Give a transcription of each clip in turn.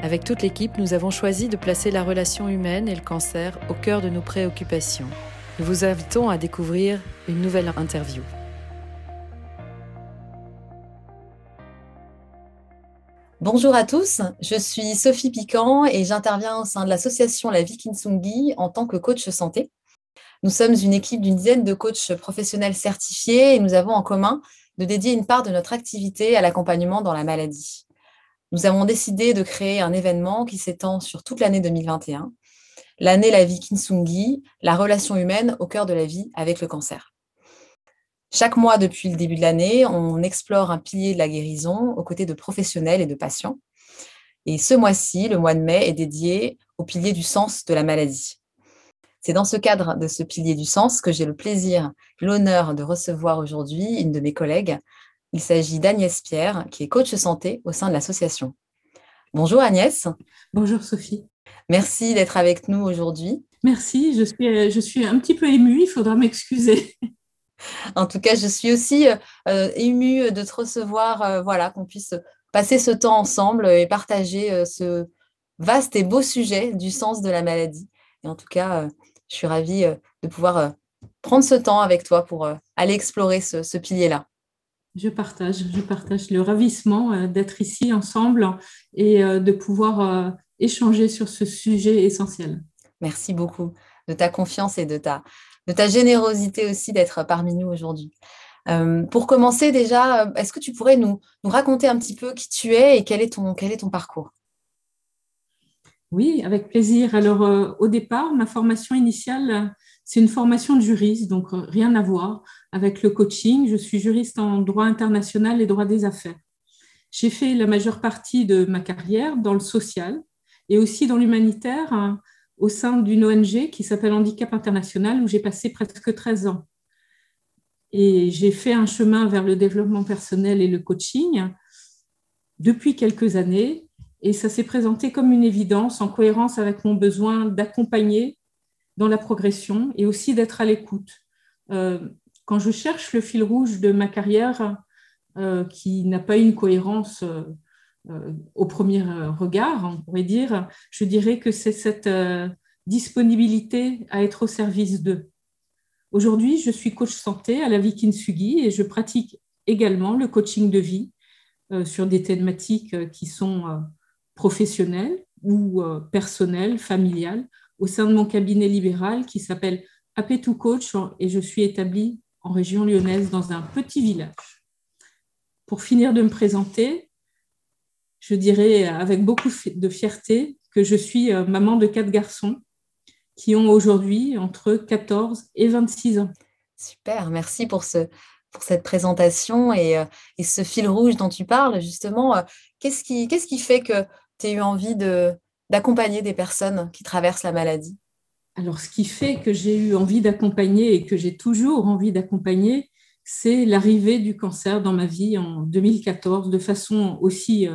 avec toute l'équipe, nous avons choisi de placer la relation humaine et le cancer au cœur de nos préoccupations. Nous vous invitons à découvrir une nouvelle interview. Bonjour à tous, je suis Sophie Piquant et j'interviens au sein de l'association La Vie Kinsungi en tant que coach santé. Nous sommes une équipe d'une dizaine de coachs professionnels certifiés et nous avons en commun de dédier une part de notre activité à l'accompagnement dans la maladie. Nous avons décidé de créer un événement qui s'étend sur toute l'année 2021, l'année La Vie Kinsungi, la relation humaine au cœur de la vie avec le cancer. Chaque mois depuis le début de l'année, on explore un pilier de la guérison aux côtés de professionnels et de patients. Et ce mois-ci, le mois de mai, est dédié au pilier du sens de la maladie. C'est dans ce cadre de ce pilier du sens que j'ai le plaisir, l'honneur de recevoir aujourd'hui une de mes collègues. Il s'agit d'Agnès Pierre, qui est coach santé au sein de l'association. Bonjour Agnès. Bonjour Sophie. Merci d'être avec nous aujourd'hui. Merci, je suis, je suis un petit peu émue, il faudra m'excuser. En tout cas, je suis aussi euh, émue de te recevoir, euh, voilà, qu'on puisse passer ce temps ensemble et partager euh, ce vaste et beau sujet du sens de la maladie. Et en tout cas, je suis ravie de pouvoir prendre ce temps avec toi pour aller explorer ce, pilier-là. Je partage, je partage le ravissement d'être ici ensemble et de pouvoir échanger sur ce sujet essentiel. Merci beaucoup de ta confiance et de ta, de ta générosité aussi d'être parmi nous aujourd'hui. Euh, pour commencer déjà, est-ce que tu pourrais nous, nous, raconter un petit peu qui tu es et quel est ton, quel est ton parcours? Oui, avec plaisir. Alors euh, au départ, ma formation initiale, c'est une formation de juriste, donc euh, rien à voir avec le coaching. Je suis juriste en droit international et droit des affaires. J'ai fait la majeure partie de ma carrière dans le social et aussi dans l'humanitaire hein, au sein d'une ONG qui s'appelle Handicap International, où j'ai passé presque 13 ans. Et j'ai fait un chemin vers le développement personnel et le coaching depuis quelques années, et ça s'est présenté comme une évidence en cohérence avec mon besoin d'accompagner dans la progression et aussi d'être à l'écoute. Euh, quand je cherche le fil rouge de ma carrière, euh, qui n'a pas une cohérence euh, au premier regard, on pourrait dire, je dirais que c'est cette disponibilité à être au service d'eux. Aujourd'hui, je suis coach santé à la vie Kintsugi et je pratique également le coaching de vie sur des thématiques qui sont professionnelles ou personnelles, familiales, au sein de mon cabinet libéral qui s'appelle Apetou Coach et je suis établie en région lyonnaise dans un petit village. Pour finir de me présenter, je dirais avec beaucoup de fierté que je suis euh, maman de quatre garçons qui ont aujourd'hui entre 14 et 26 ans. Super, merci pour, ce, pour cette présentation et, euh, et ce fil rouge dont tu parles. Justement, euh, qu'est-ce qui, qu'est-ce qui fait que tu as eu envie de, d'accompagner des personnes qui traversent la maladie Alors, ce qui fait que j'ai eu envie d'accompagner et que j'ai toujours envie d'accompagner, c'est l'arrivée du cancer dans ma vie en 2014 de façon aussi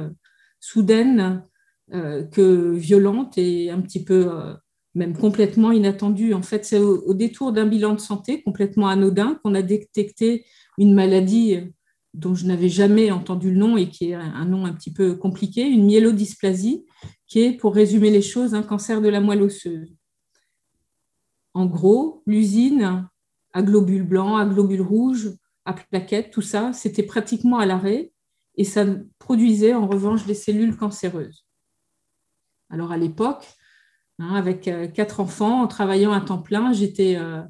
soudaine euh, que violente et un petit peu euh, même complètement inattendu. En fait, c'est au, détour d'un bilan de santé complètement anodin qu'on a détecté une maladie dont je n'avais jamais entendu le nom et qui est un nom un petit peu compliqué, une myélodysplasie, qui est, pour résumer les choses, un cancer de la moelle osseuse. En gros, l'usine à globules blancs, à globules rouges, à plaquettes, tout ça, c'était pratiquement à l'arrêt et ça produisait en revanche des cellules cancéreuses. Alors à l'époque, hein, avec euh, quatre enfants, en travaillant à temps plein, j'étais euh,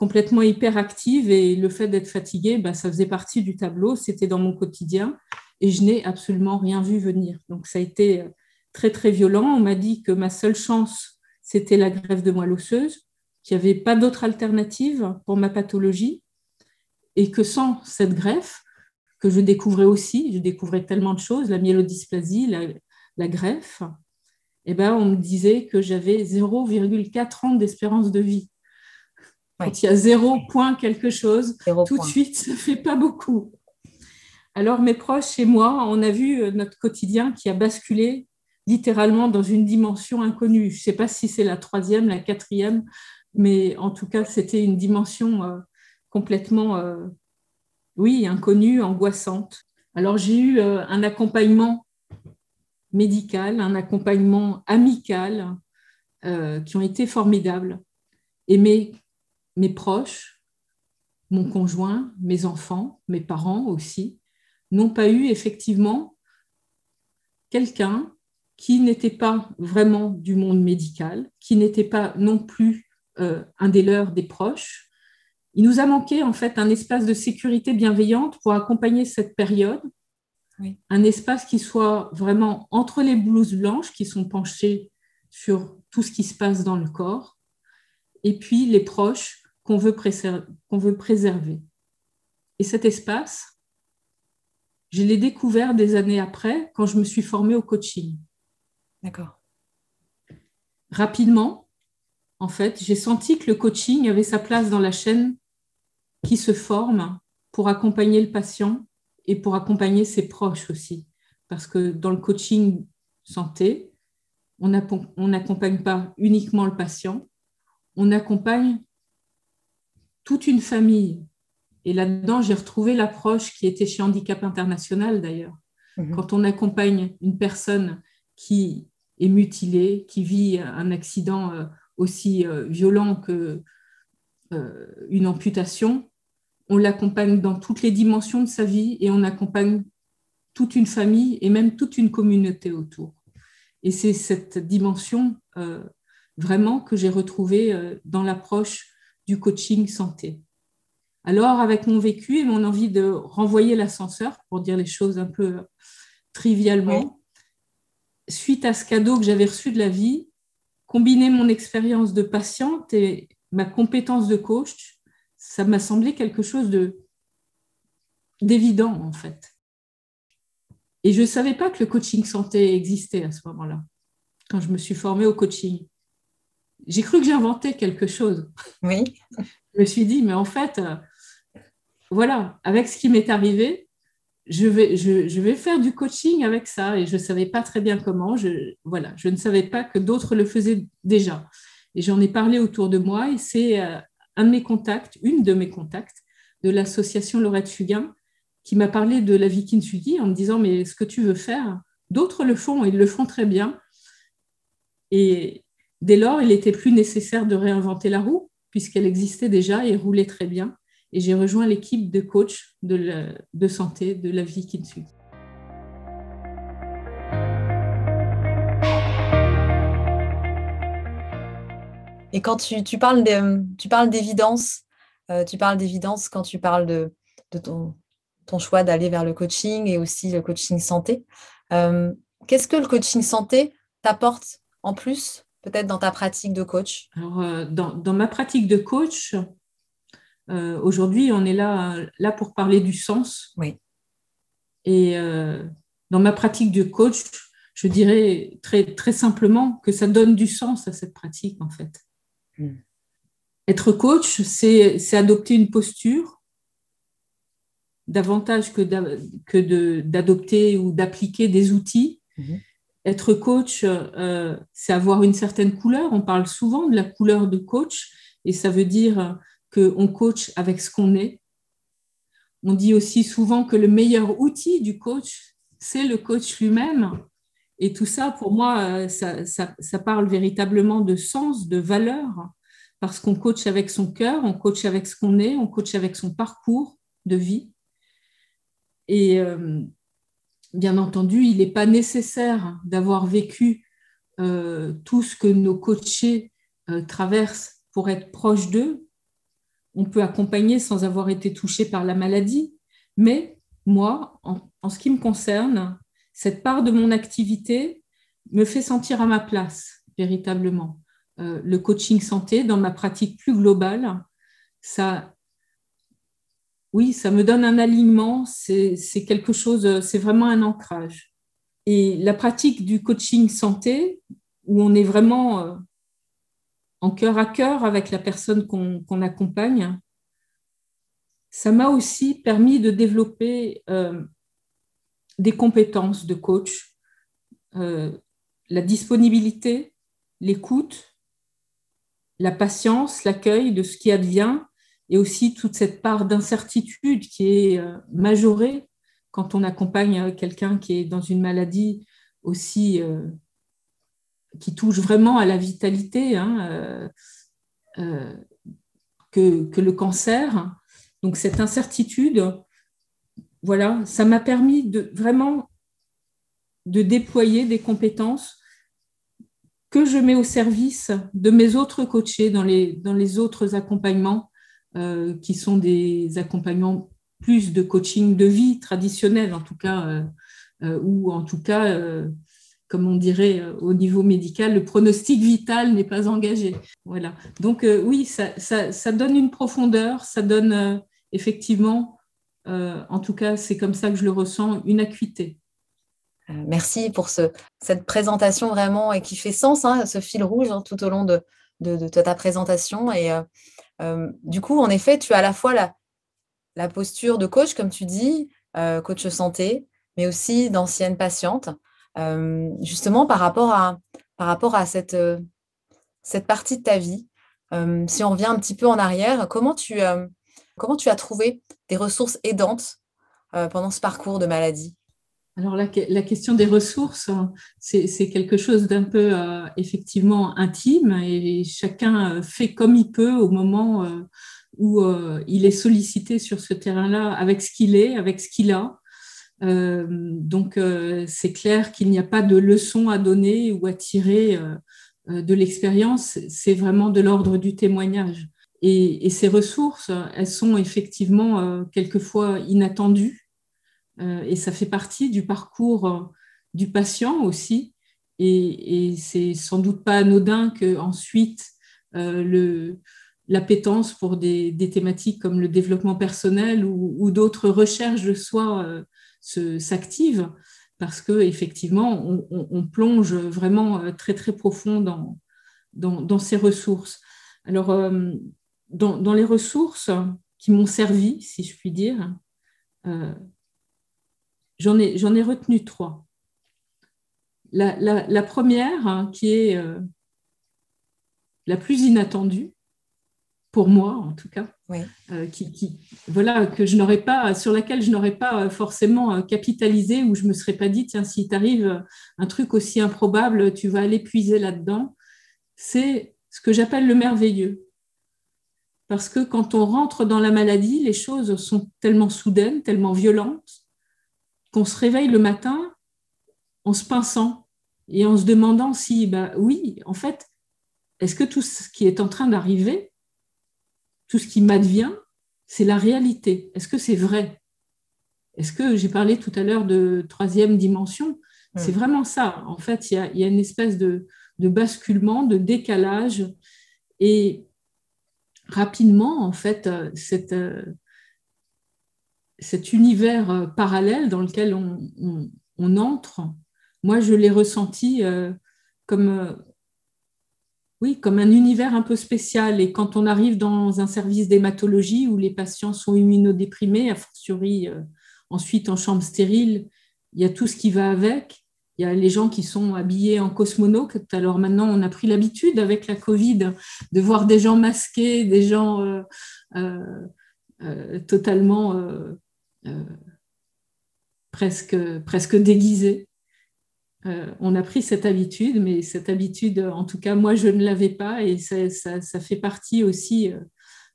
complètement hyperactive et le fait d'être fatiguée, bah, ça faisait partie du tableau, c'était dans mon quotidien et je n'ai absolument rien vu venir. Donc ça a été euh, très très violent. On m'a dit que ma seule chance, c'était la greffe de moelle osseuse, qu'il n'y avait pas d'autre alternative pour ma pathologie et que sans cette greffe, que je découvrais aussi, je découvrais tellement de choses, la myélodysplasie, la, greffe, eh ben, on me disait que j'avais 0,4 ans d'espérance de vie. Quand il y a zéro point quelque chose, tout de suite, ça ne fait pas beaucoup. Alors mes proches et moi, on a vu euh, notre quotidien qui a basculé littéralement dans une dimension inconnue. Je ne sais pas si c'est la troisième, la quatrième, mais en tout cas, c'était une dimension euh, complètement, euh, oui, inconnue, angoissante. Alors j'ai eu euh, un accompagnement médical, un accompagnement amical qui ont été formidables. Et mes, mes proches, mon conjoint, mes enfants, mes parents aussi, n'ont pas eu effectivement quelqu'un qui n'était pas vraiment du monde médical, qui n'était pas non plus euh, un des leurs, des proches. Il nous a manqué en fait un espace de sécurité bienveillante pour accompagner cette période, un espace qui soit vraiment entre les blouses blanches qui sont penchées sur tout ce qui se passe dans le corps, et puis les proches qu'on veut, qu'on veut préserver. Et cet espace, je l'ai découvert des années après quand je me suis formée au coaching. D'accord. Rapidement, en fait, j'ai senti que le coaching avait sa place dans la chaîne qui se forme pour accompagner le patient et pour accompagner ses proches aussi. Parce que dans le coaching santé, on n'accompagne pas uniquement le patient, on accompagne toute une famille. Et là-dedans, j'ai retrouvé l'approche qui était chez Handicap International d'ailleurs. Mhm. Quand on accompagne une personne qui est mutilée, qui vit un accident euh, aussi euh, violent que euh, une amputation, on l'accompagne dans toutes les dimensions de sa vie et on accompagne toute une famille et même toute une communauté autour. Et c'est cette dimension euh, vraiment que j'ai retrouvée dans l'approche du coaching santé. Alors, avec mon vécu et mon envie de renvoyer l'ascenseur, pour dire les choses un peu trivialement, suite à ce cadeau que j'avais reçu de la vie, combiner mon expérience de patiente et ma compétence de coach, ça m'a semblé quelque chose de d'évident en fait. Et je ne savais pas que le coaching santé existait à ce moment-là, quand je me suis formée au coaching. J'ai cru que j'inventais quelque chose. Oui. je me suis dit, mais en fait, euh, voilà, avec ce qui m'est arrivé, je vais, je, vais faire du coaching avec ça et je ne savais pas très bien comment. Je, voilà, je ne savais pas que d'autres le faisaient déjà. Et j'en ai parlé autour de moi et c'est euh, un de mes contacts, une de mes contacts de l'association Laurette Fugain qui m'a parlé de la vie Kintsugi en me disant mais ce que tu veux faire, d'autres le font et ils le font très bien. Et dès lors, il n'était plus nécessaire de réinventer la roue puisqu'elle existait déjà et roulait très bien et j'ai rejoint l'équipe de coach de, de, santé de la vie qui suit. Et quand tu, parles d'évidence, euh, tu parles d'évidence quand tu parles de, ton, choix d'aller vers le coaching et aussi le coaching santé. Euh, qu'est-ce que le coaching santé t'apporte en plus, peut-être dans ta pratique de coach? Alors, euh, dans, dans, ma pratique de coach, euh, aujourd'hui, on est là, là pour parler du sens. Oui. Et euh, dans ma pratique de coach, je dirais très, très simplement que ça donne du sens à cette pratique, en fait. Hmm. Être coach, c'est adopter une posture davantage que d'adopter ou d'appliquer des outils. Hmm. Être coach, euh, c'est avoir une certaine couleur. On parle souvent de la couleur de coach et ça veut dire qu'on coach avec ce qu'on est. On dit aussi souvent que le meilleur outil du coach, c'est le coach lui-même. Et tout ça, pour moi, ça, ça, parle véritablement de sens, de valeur, parce qu'on coach avec son cœur, on coach avec ce qu'on est, on coach avec son parcours de vie. Et euh, bien entendu, il n'est pas nécessaire d'avoir vécu euh, tout ce que nos coachés euh, traversent pour être proche d'eux. On peut accompagner sans avoir été touché par la maladie, mais moi, en, ce qui me concerne, cette part de mon activité me fait sentir à ma place, véritablement. Euh, le coaching santé, dans ma pratique plus globale, ça, oui, ça me donne un alignement, c'est quelque chose, c'est vraiment un ancrage. Et la pratique du coaching santé, où on est vraiment euh, en cœur à cœur avec la personne qu'on accompagne, ça m'a aussi permis de développer euh, des compétences de coach, euh, la disponibilité, l'écoute, la patience, l'accueil de ce qui advient et aussi toute cette part d'incertitude qui est euh, majorée quand on accompagne quelqu'un qui est dans une maladie aussi euh, qui touche vraiment à la vitalité hein, euh, que, que, le cancer. Donc cette incertitude, voilà, ça m'a permis de vraiment de déployer des compétences que je mets au service de mes autres coachés dans les, dans les autres accompagnements euh, qui sont des accompagnements plus de coaching de vie traditionnel, en tout cas, euh, euh, ou en tout cas, comme on dirait au niveau médical, le pronostic vital n'est pas engagé. Voilà. Donc oui, ça, ça, donne une profondeur, ça donne effectivement, en tout cas, c'est comme ça que je le ressens, une acuité. Merci pour ce, cette présentation vraiment et qui fait sens, hein, ce fil rouge hein, tout au long de, de, ta présentation. Et du coup, en effet, tu as à la fois la, posture de coach, comme tu dis, euh, coach santé, mais aussi d'ancienne patiente, euh, justement par rapport à, cette partie de ta vie. si on revient un petit peu en arrière, comment tu, comment tu as trouvé des ressources aidantes pendant ce parcours de maladie? Alors la, question des ressources, c'est quelque chose d'un peu euh, effectivement intime et chacun euh, fait comme il peut au moment euh, où il est sollicité sur ce terrain-là avec ce qu'il est, avec ce qu'il a. donc c'est clair qu'il n'y a pas de leçon à donner ou à tirer de l'expérience, c'est vraiment de l'ordre du témoignage. Et, ces ressources, elles sont effectivement quelquefois inattendues et ça fait partie du parcours euh, du patient aussi. Et, c'est sans doute pas anodin que ensuite euh, l'appétence pour des, thématiques comme le développement personnel ou, d'autres recherches de soi s'active parce que effectivement on, plonge vraiment très très profond dans, dans, ces ressources. Alors dans, les ressources qui m'ont servi, si je puis dire, J'en ai, ai, retenu trois. La, première, hein, qui est euh, la plus inattendue, pour moi en tout cas, euh, qui, voilà, que je n'aurais pas, sur laquelle je n'aurais pas euh, forcément capitalisé, ou je ne me serais pas dit, tiens, si t'arrive un truc aussi improbable, tu vas aller puiser là-dedans, c'est ce que j'appelle le merveilleux. Parce que quand on rentre dans la maladie, les choses sont tellement soudaines, tellement violentes, qu'on se réveille le matin en se pinçant et en se demandant si, bah oui, en fait, est-ce que tout ce qui est en train d'arriver, tout ce qui m'advient, c'est la réalité? Est-ce que c'est vrai? Est-ce que j'ai parlé tout à l'heure de troisième dimension C'est vraiment ça. En fait, il y a, une espèce de, basculement, de décalage. Et rapidement, en fait, euh, cette, euh, cet univers euh, parallèle dans lequel on, entre, moi, je l'ai ressenti euh, comme, euh, oui, comme un univers un peu spécial. Et quand on arrive dans un service d'hématologie où les patients sont immunodéprimés, a fortiori ensuite en chambre stérile, il y a tout ce qui va avec. il y a les gens qui sont habillés en cosmonautes. Alors maintenant, on a pris l'habitude avec la Covid de voir des gens masqués, des gens totalement presque, presque déguisés. on a pris cette habitude, mais cette habitude, en tout cas, moi, je ne l'avais pas et ça, fait partie aussi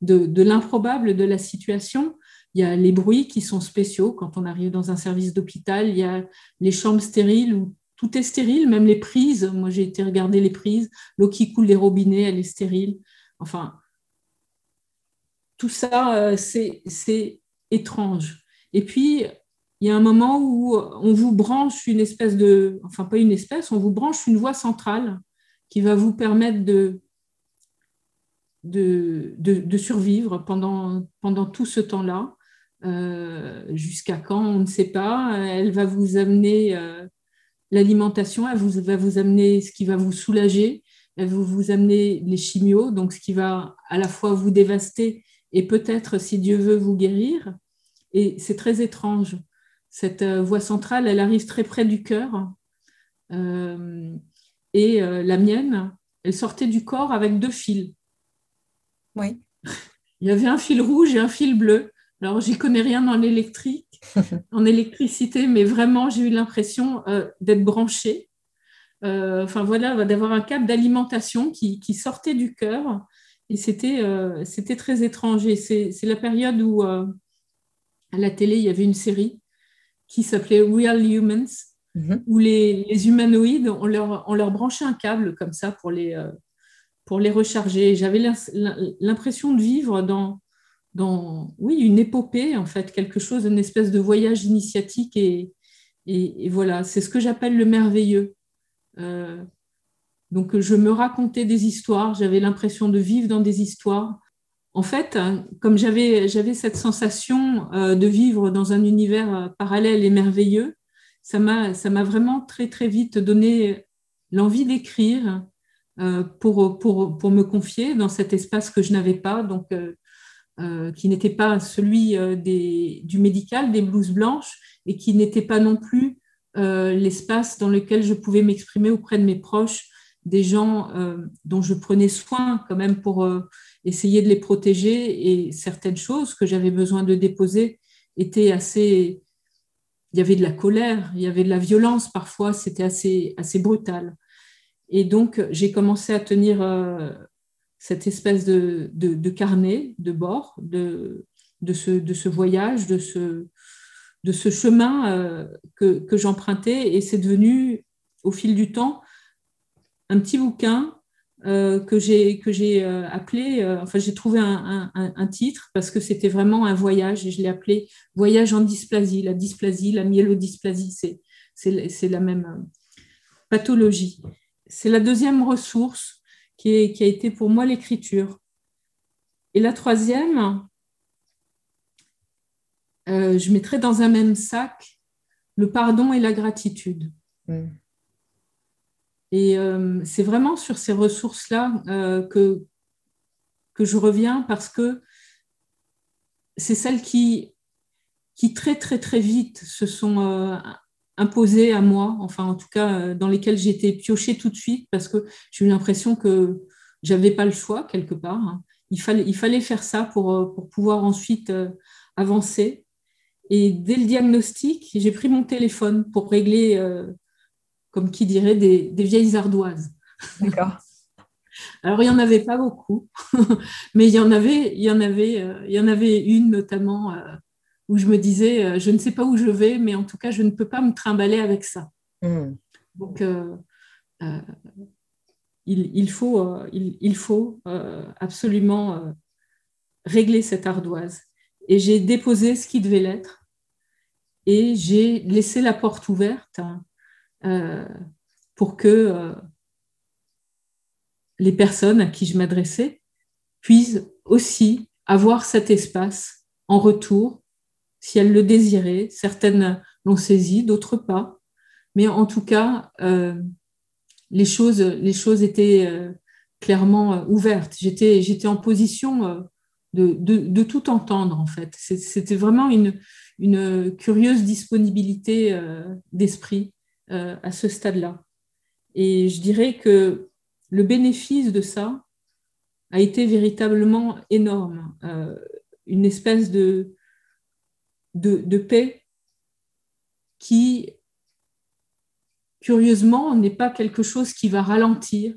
de, de l'improbable de la situation. Il y a les bruits qui sont spéciaux quand on arrive dans un service d'hôpital. Il y a les chambres stériles où tout est stérile, même les prises. Moi, j'ai été regarder les prises. L'eau qui coule des robinets, elle est stérile. Enfin, tout ça, euh, c'est étrange. Et puis, il y a un moment où on vous branche une espèce de, enfin pas une espèce, on vous branche une voie centrale qui va vous permettre de, de, de survivre pendant, pendant tout ce temps-là. Euh, jusqu'à quand, on ne sait pas. Elle va vous amener euh, l'alimentation, elle va vous amener ce qui va vous soulager, elle va vous amener les chimios, donc ce qui va à la fois vous dévaster et peut-être, si Dieu veut, vous guérir. Et c'est très étrange. Cette euh, voie centrale, elle arrive très près du cœur. et la mienne, elle sortait du corps avec deux fils. Oui. Il y avait un fil rouge et un fil bleu. Alors, j'y connais rien dans l'électrique, en électricité, mais vraiment, j'ai eu l'impression euh, d'être branchée. Euh, enfin, voilà, d'avoir un câble d'alimentation qui, sortait du cœur. Et c'était euh, très étrange. Et c'est la période où, à la télé, il y avait une série qui s'appelait Real Humans, mhm. où les, humanoïdes, on leur, on leur branchait un câble comme ça pour les, pour les recharger. J'avais l'impression de vivre dans dans oui, une épopée, en fait, quelque chose, une espèce de voyage initiatique. Et, et, voilà, c'est ce que j'appelle le merveilleux. Euh, donc, je me racontais des histoires, j'avais l'impression de vivre dans des histoires. En fait, comme j'avais, cette sensation euh, de vivre dans un univers euh, parallèle et merveilleux, ça m'a, vraiment très, très vite donné l'envie d'écrire pour, me confier dans cet espace que je n'avais pas. Donc, euh, qui n'était pas celui euh, du médical, des blouses blanches, et qui n'était pas non plus euh, l'espace dans lequel je pouvais m'exprimer auprès de mes proches, des gens dont je prenais soin quand même pour essayer de les protéger, et certaines choses que j'avais besoin de déposer étaient assez... Il y avait de la colère, il y avait de la violence parfois, c'était assez, assez brutal. Et donc, j'ai commencé à tenir cette espèce de, de, carnet de bord de, de, ce, de ce voyage, de ce, de ce chemin euh, que, que j'empruntais. Et c'est devenu, au fil du temps, un petit bouquin euh, que j'ai euh, appelé, enfin j'ai trouvé un, un, titre parce que c'était vraiment un voyage et je l'ai appelé Voyage en dysplasie. La dysplasie, la myélodysplasie, c'est la même pathologie. C'est la deuxième ressource qui, a été pour moi l'écriture. Et la troisième, euh, je mettrais dans un même sac le pardon et la gratitude. Mm. Et euh, c'est vraiment sur ces ressources-là euh, que, que je reviens parce que c'est celles qui, qui très très très vite se sont imposées à moi, enfin en tout cas euh, dans lesquelles été piochée tout de suite parce que j'ai eu l'impression que j'avais pas le choix quelque part. Hein. Il, fallait, il fallait faire ça pour, euh, pour pouvoir ensuite euh, avancer. Et dès le diagnostic, j'ai pris mon téléphone pour régler, comme qui dirait, des, des vieilles ardoises. D'accord. Alors, il n'y en avait pas beaucoup, mais il y en avait, il y en avait, il y en avait une notamment où je me disais, euh, je ne sais pas où je vais, mais en tout cas, je ne peux pas me trimballer avec ça. Hmm. Donc, euh, euh, il, faut, il, faut absolument régler cette ardoise. Et j'ai déposé ce qui devait l'être et j'ai laissé la porte ouverte pour que les personnes à qui je m'adressais puissent aussi avoir cet espace en retour si elles le désiraient. Certaines l'ont saisi, d'autres pas. Mais en tout cas, euh, les, choses, étaient euh, clairement euh, ouvertes. J'étais, j'étais en position de, de, tout entendre, en fait. C'était vraiment une, une curieuse disponibilité d'esprit euh, à ce stade-là. Et je dirais que le bénéfice de ça a été véritablement énorme. Euh, une espèce de, de, paix qui, curieusement, n'est pas quelque chose qui va ralentir,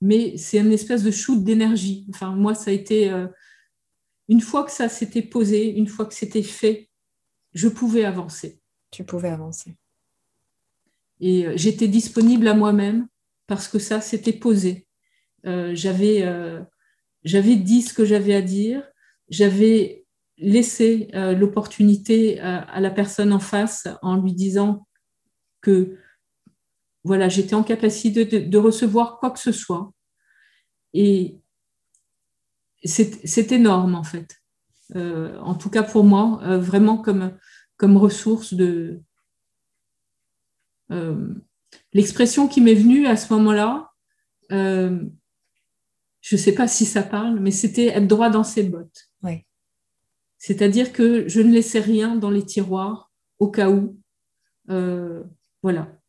mais c'est une espèce de shoot d'énergie. Enfin, moi, ça a été, euh, une fois que ça s'était posé, une fois que c'était fait, je pouvais avancer. Tu pouvais avancer. Et euh, j'étais disponible à moi-même parce que ça, s'était posé. Euh, j'avais, j'avais dit ce que j'avais à dire, j'avais laissé l'opportunité à, la personne en face en lui disant que voilà, j'étais en capacité de, recevoir quoi que ce soit. Et c'est énorme, en fait. Euh, en tout cas pour moi, euh, vraiment comme, comme ressource de... Euh, l'expression qui m'est venue à ce moment-là, je ne sais pas si ça parle, mais c'était être droit dans ses bottes. C'est-à-dire que je ne laissais rien dans les tiroirs au cas où. voilà.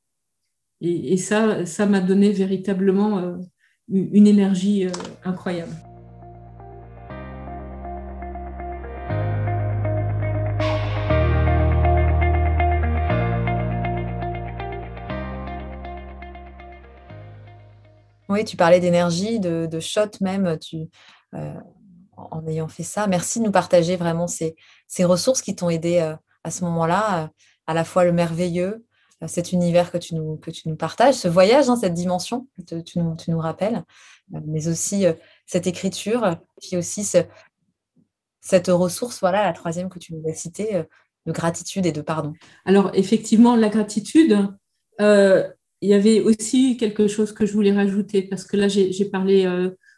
Et, ça, ça m'a donné véritablement euh, une énergie euh, incroyable. Tu parlais d'énergie, de, shot même, tu, euh, en ayant fait ça. Merci de nous partager vraiment ces, ces ressources qui t'ont aidé à ce moment-là, à la fois le merveilleux, euh, cet univers que tu nous, que tu nous partages, ce voyage, hein, cette dimension que tu, nous, rappelles, euh, mais aussi euh, cette écriture, puis aussi cette ressource, voilà, la troisième que tu nous as citée, de gratitude et de pardon. Alors, effectivement, la gratitude, il y avait aussi quelque chose que je voulais rajouter, parce que là, j'ai parlé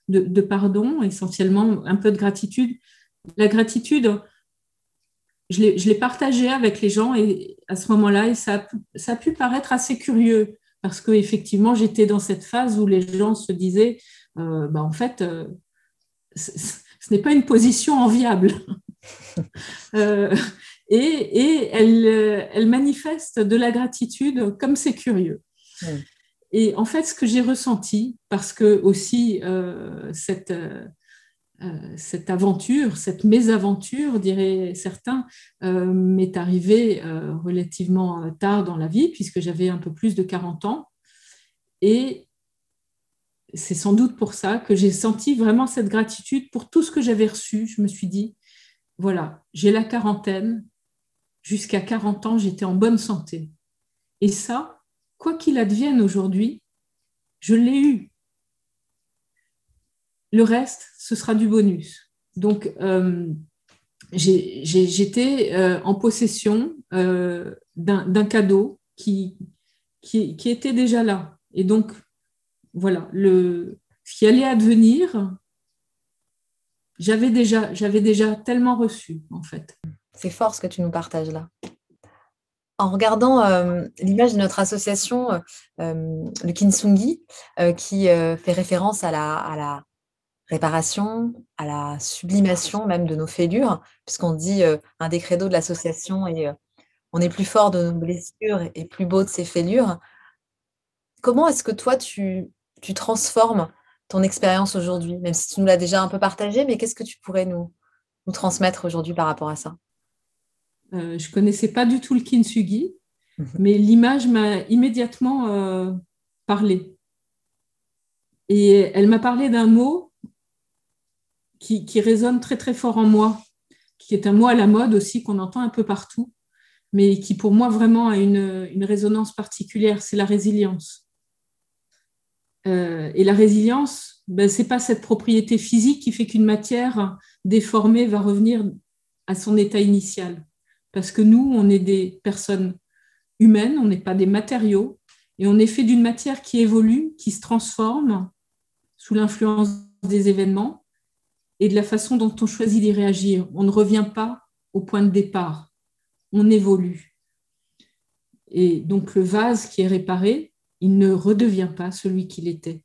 de, de, pardon, essentiellement, un peu de gratitude. La gratitude, je l'ai partagé avec les gens et à ce moment-là, ça, a pu paraître assez curieux parce qu'effectivement, j'étais dans cette phase où les gens se disaient, euh, bah, en fait, euh, ce n'est pas une position enviable. euh, et, elle, manifeste de la gratitude comme c'est curieux. Et en fait, ce que j'ai ressenti, parce que aussi euh, cette, euh, cette aventure, cette mésaventure, diraient certains, euh, m'est arrivée euh, relativement tard dans la vie, puisque j'avais un peu plus de 40 ans. Et c'est sans doute pour ça que j'ai senti vraiment cette gratitude pour tout ce que j'avais reçu. Je me suis dit, voilà, j'ai la quarantaine, jusqu'à 40 ans, j'étais en bonne santé. Et ça, quoi qu'il advienne aujourd'hui, je l'ai eu. Le reste, ce sera du bonus. Donc, euh, j'étais euh, en possession euh, d'un cadeau qui, était déjà là. Et donc, voilà, ce qui allait advenir, j'avais déjà, déjà tellement reçu, en fait. C'est fort ce que tu nous partages là. En regardant l'image de notre association, le Kinsungi, qui fait référence à la, réparation, à la sublimation même de nos fêlures, puisqu'on dit un des credos de l'association et on est plus fort de nos blessures et plus beau de ses fêlures. Comment est-ce que toi, tu, transformes ton expérience aujourd'hui, même si tu nous l'as déjà un peu partagé, mais qu'est-ce que tu pourrais nous transmettre aujourd'hui par rapport à ça? Euh, Je ne connaissais pas du tout le kintsugi, mmh mais l'image m'a immédiatement euh, parlé. Et elle m'a parlé d'un mot qui, résonne très très fort en moi, qui est un mot à la mode aussi qu'on entend un peu partout, mais qui pour moi vraiment a une, résonance particulière, c'est la résilience. Euh, et la résilience, ben, ce n'est pas cette propriété physique qui fait qu'une matière déformée va revenir à son état initial. Parce que nous, on est des personnes humaines, on n'est pas des matériaux, et on est fait d'une matière qui évolue, qui se transforme sous l'influence des événements, et de la façon dont on choisit d'y réagir. On ne revient pas au point de départ, on évolue. Et donc le vase qui est réparé, il ne redevient pas celui qu'il était.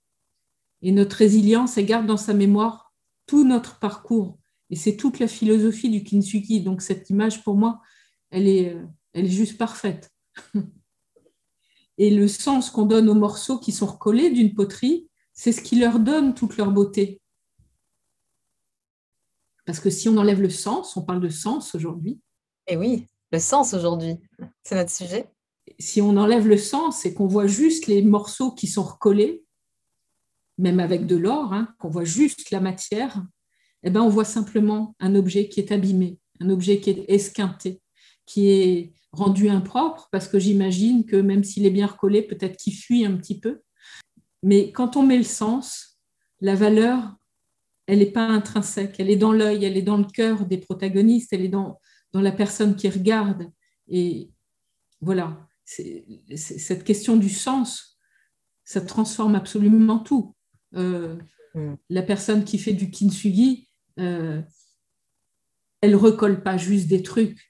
Et notre résilience, elle garde dans sa mémoire tout notre parcours. Et c'est toute la philosophie du kintsugi. Donc cette image, pour moi, elle est, elle est juste parfaite. Et le sens qu'on donne aux morceaux qui sont recollés d'une poterie, c'est ce qui leur donne toute leur beauté. Parce que si on enlève le sens, on parle de sens aujourd'hui. Et eh oui, le sens aujourd'hui, c'est notre sujet. Si on enlève le sens et qu'on voit juste les morceaux qui sont recollés, même avec de l'or, hein, qu'on voit juste la matière, eh ben on voit simplement un objet qui est abîmé, un objet qui est esquinté, qui est rendu impropre, parce que j'imagine que même s'il est bien recollé, peut-être qu'il fuit un petit peu. Mais quand on met le sens, la valeur, elle n'est pas intrinsèque, elle est dans l'œil, elle est dans le cœur des protagonistes, elle est dans, dans la personne qui regarde. Et voilà, cette question du sens, ça transforme absolument tout. Euh, mm. La personne qui fait du kintsugi, euh, elle recolle pas juste des trucs,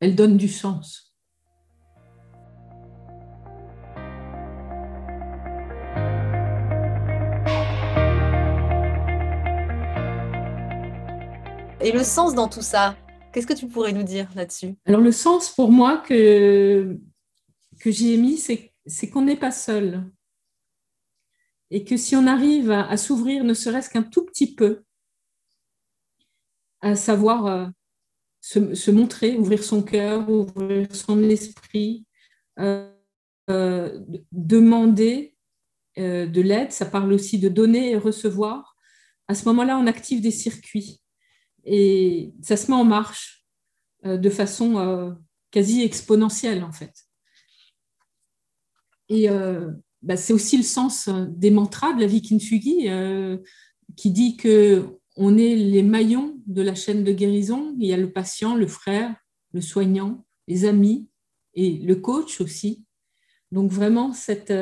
elle donne du sens. Et le sens dans tout ça, qu'est-ce que tu pourrais nous dire là-dessus? Alors le sens pour moi que, que j'y ai mis, c'est qu'on n'est pas seul. Et que si on arrive à, s'ouvrir ne serait-ce qu'un tout petit peu, à savoir euh, se, montrer, ouvrir son cœur, ouvrir son esprit, euh, euh, demander de l'aide, ça parle aussi de donner et recevoir. À ce moment-là, on active des circuits et ça se met en marche euh, de façon euh, quasi exponentielle en fait. Et euh, bah, c'est aussi le sens des mantras de la vie Kintsugi qui dit que on est les maillons de la chaîne de guérison. Il y a le patient, le frère, le soignant, les amis et le coach aussi. Donc vraiment, cette,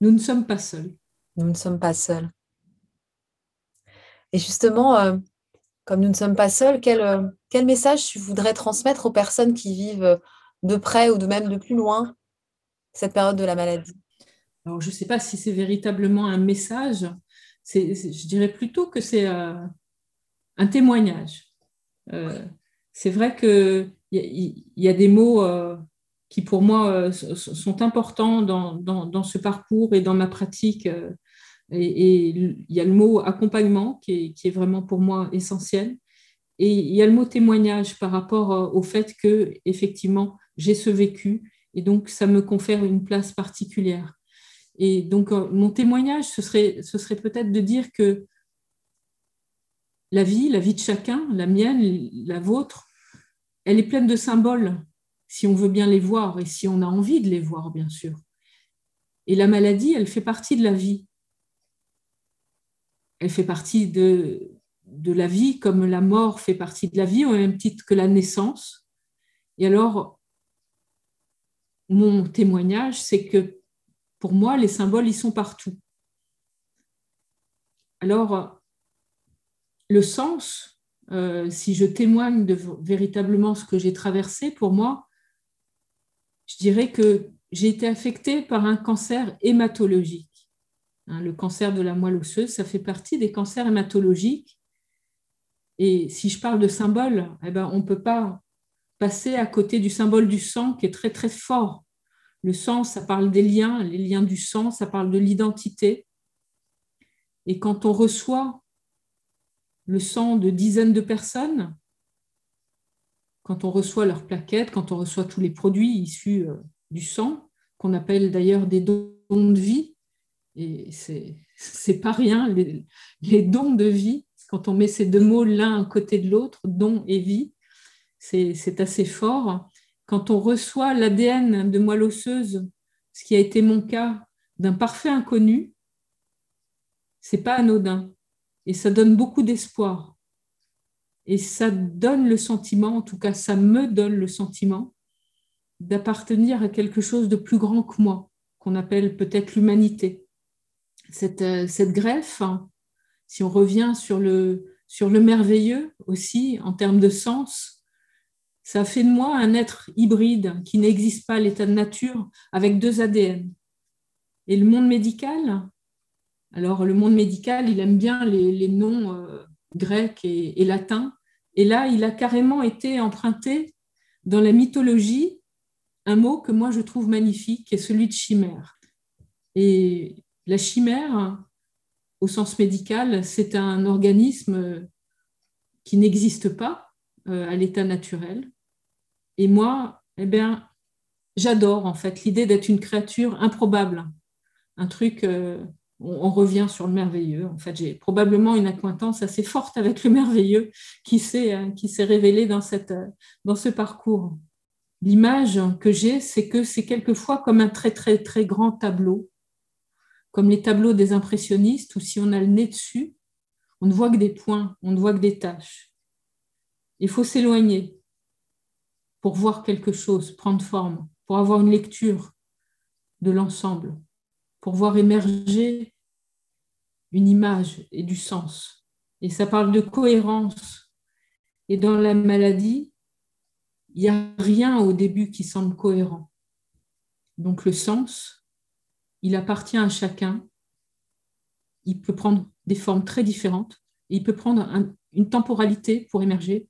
nous ne sommes pas seuls. Nous ne sommes pas seuls. Et justement, comme nous ne sommes pas seuls, quel, euh, quel message tu voudrais transmettre aux personnes qui vivent euh, de près ou de même de plus loin cette période de la maladie? Alors, je ne sais pas si c'est véritablement un message. Je dirais plutôt que c'est euh, un témoignage. c'est vrai qu'il y, y, a des mots qui, pour moi, sont importants dans, dans, dans, ce parcours et dans ma pratique et, il y a le mot accompagnement qui est, vraiment pour moi essentiel. Et il y a le mot témoignage par rapport euh, au fait que, effectivement, j'ai ce vécu et donc ça me confère une place particulière. Et donc, euh, mon témoignage, ce serait, ce serait peut-être de dire que la vie, la vie de chacun, la mienne, la vôtre, elle est pleine de symboles, si on veut bien les voir et si on a envie de les voir, bien sûr. Et la maladie, elle fait partie de la vie elle fait partie de, de la vie comme la mort fait partie de la vie, au même titre que la naissance. Et alors, mon témoignage, c'est que pour moi, les symboles, ils sont partout. Alors, le sens, euh, si je témoigne de véritablement ce que j'ai traversé, pour moi, je dirais que j'ai été affectée par un cancer hématologique. Hein, le cancer de la moelle osseuse, ça fait partie des cancers hématologiques. Et si je parle de symbole, eh ben, on ne peut pas passer à côté du symbole du sang qui est très très fort. Le sang, ça parle des liens, les liens du sang, ça parle de l'identité. Et quand on reçoit le sang de dizaines de personnes, quand on reçoit leurs plaquettes, quand on reçoit tous les produits issus euh, du sang, qu'on appelle d'ailleurs des dons de vie, et c'est pas rien, les, dons de vie, quand on met ces deux mots l'un à côté de l'autre, don et vie, c'est assez fort. Quand on reçoit l'ADN de moelle osseuse, ce qui a été mon cas, d'un parfait inconnu, c'est pas anodin. Et ça donne beaucoup d'espoir. Et ça donne le sentiment, en tout cas ça me donne le sentiment, d'appartenir à quelque chose de plus grand que moi, qu'on appelle peut-être l'humanité. Euh, cette, greffe, si on revient sur le, sur le merveilleux aussi en termes de sens, ça fait de moi un être hybride qui n'existe pas à l'état de nature avec deux ADN. Et le monde médical, alors le monde médical, il aime bien les, noms euh, grecs et, et latins. Et là, il a carrément été emprunté dans la mythologie un mot que moi je trouve magnifique, qui est celui de chimère. Et la chimère, au sens médical, c'est un organisme qui n'existe pas euh, à l'état naturel. Et moi, eh bien, j'adore en fait l'idée d'être une créature improbable, un truc. Euh, on, revient sur le merveilleux. En fait, j'ai probablement une acquaintance assez forte avec le merveilleux qui s'est euh, qui s'est révélé dans cette dans ce parcours. L'image que j'ai, c'est que c'est quelquefois comme un très très très grand tableau comme les tableaux des impressionnistes, où si on a le nez dessus, on ne voit que des points, on ne voit que des taches. Il faut s'éloigner pour voir quelque chose prendre forme, pour avoir une lecture de l'ensemble, pour voir émerger une image et du sens. Et ça parle de cohérence. Et dans la maladie, il n'y a rien au début qui semble cohérent. Donc le sens, il appartient à chacun. Il peut prendre des formes très différentes. Et il peut prendre une temporalité pour émerger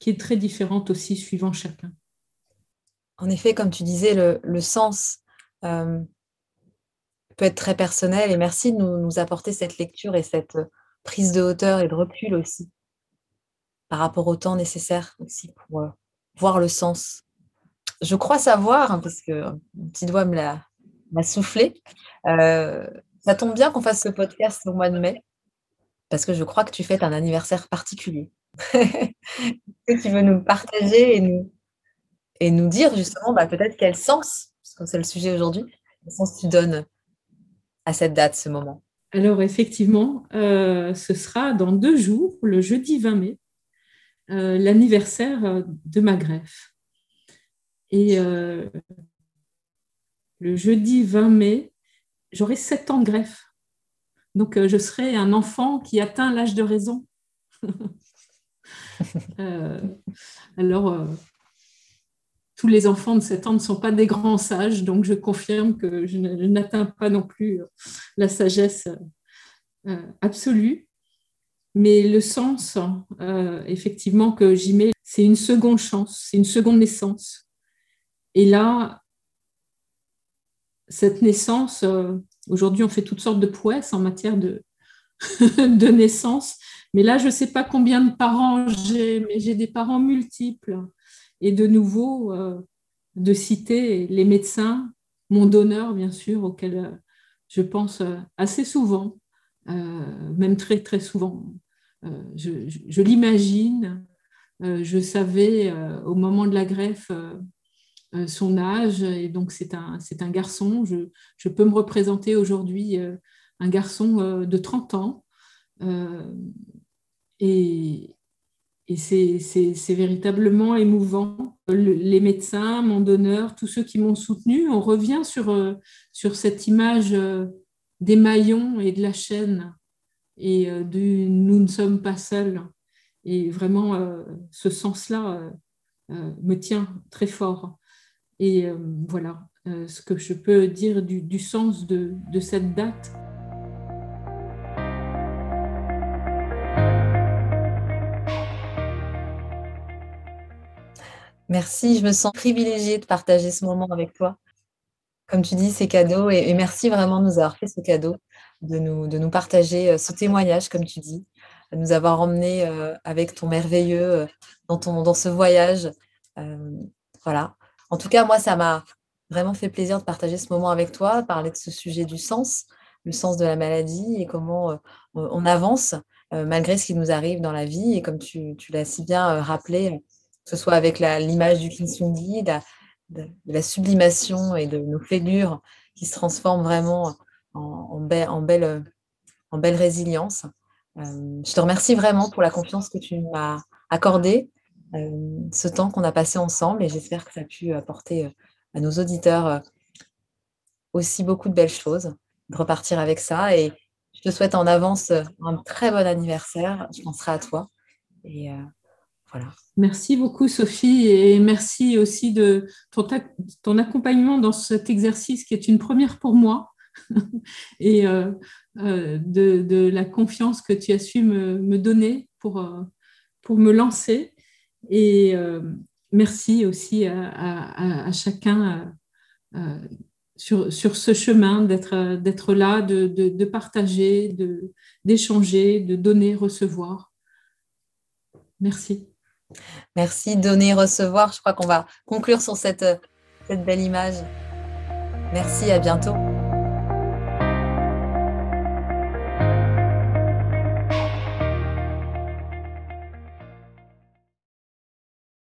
qui est très différente aussi suivant chacun. En effet, comme tu disais, le, sens euh, peut être très personnel. Et merci de nous, apporter cette lecture et cette prise de hauteur et de recul aussi par rapport au temps nécessaire aussi pour euh, voir le sens. Je crois savoir, hein, parce que mon petit doigt me l'a soufflé. Euh, ça tombe bien qu'on fasse ce podcast au mois de mai, parce que je crois que tu fêtes un anniversaire particulier. que tu veux nous partager et nous, et nous dire justement bah, peut-être quel sens, parce que c'est le sujet aujourd'hui, quel sens tu donnes à cette date, ce moment? Alors effectivement, euh, ce sera dans deux jours, le jeudi 20 mai, euh, l'anniversaire de ma greffe. Et le jeudi 20 mai, j'aurai 7 ans de greffe. Donc, euh, je serai un enfant qui atteint l'âge de raison. Euh, alors, euh, tous les enfants de 7 ans ne sont pas des grands sages, donc je confirme que je n'atteins pas non plus la sagesse absolue. Mais le sens, effectivement, que j'y mets, c'est une seconde chance, c'est une seconde naissance. Et là, cette naissance, euh, aujourd'hui on fait toutes sortes de prouesses en matière de, de naissance, mais là je ne sais pas combien de parents j'ai, mais j'ai des parents multiples. Et de nouveau, euh, de citer les médecins, mon donneur bien sûr, auquel euh, je pense assez souvent, même très très souvent. je l'imagine, je savais au moment de la greffe euh, son âge, et donc c'est un, un garçon. Je, peux me représenter aujourd'hui euh, un garçon euh, de 30 ans. et, et c'est véritablement émouvant. les médecins, mon donneur, tous ceux qui m'ont soutenu, on revient sur, sur cette image des maillons et de la chaîne et du nous ne sommes pas seuls. Et vraiment, ce sens-là me tient très fort. Et euh, voilà euh, ce que je peux dire du, sens de, cette date. Merci, je me sens privilégiée de partager ce moment avec toi. Comme tu dis, c'est cadeau et, merci vraiment de nous avoir fait ce cadeau, de nous, partager euh, ce témoignage, comme tu dis, de nous avoir emmenés avec ton merveilleux dans, ton, dans ce voyage. voilà, en tout cas, moi, ça m'a vraiment fait plaisir de partager ce moment avec toi, parler de ce sujet du sens, le sens de la maladie et comment euh, on avance euh, malgré ce qui nous arrive dans la vie. Et comme tu, l'as si bien euh, rappelé, ce soit avec l'image du Kintsugi, de, la sublimation et de nos fêlures qui se transforment vraiment en, belle, résilience. je te remercie vraiment pour la confiance que tu m'as accordée euh, ce temps qu'on a passé ensemble et j'espère que ça a pu apporter euh, à nos auditeurs euh, aussi beaucoup de belles choses, de repartir avec ça. Et je te souhaite en avance un très bon anniversaire. Je penserai à toi. Et Merci beaucoup, Sophie, et merci aussi de ton, accompagnement dans cet exercice qui est une première pour moi et de, la confiance que tu as su me, donner pour, pour me lancer. Et, euh, merci aussi à, chacun sur, sur, ce chemin d'être là, de, de partager, d'échanger, de, donner, recevoir. Merci. Merci, donner, recevoir. Je crois qu'on va conclure sur cette, cette belle image. Merci, à bientôt.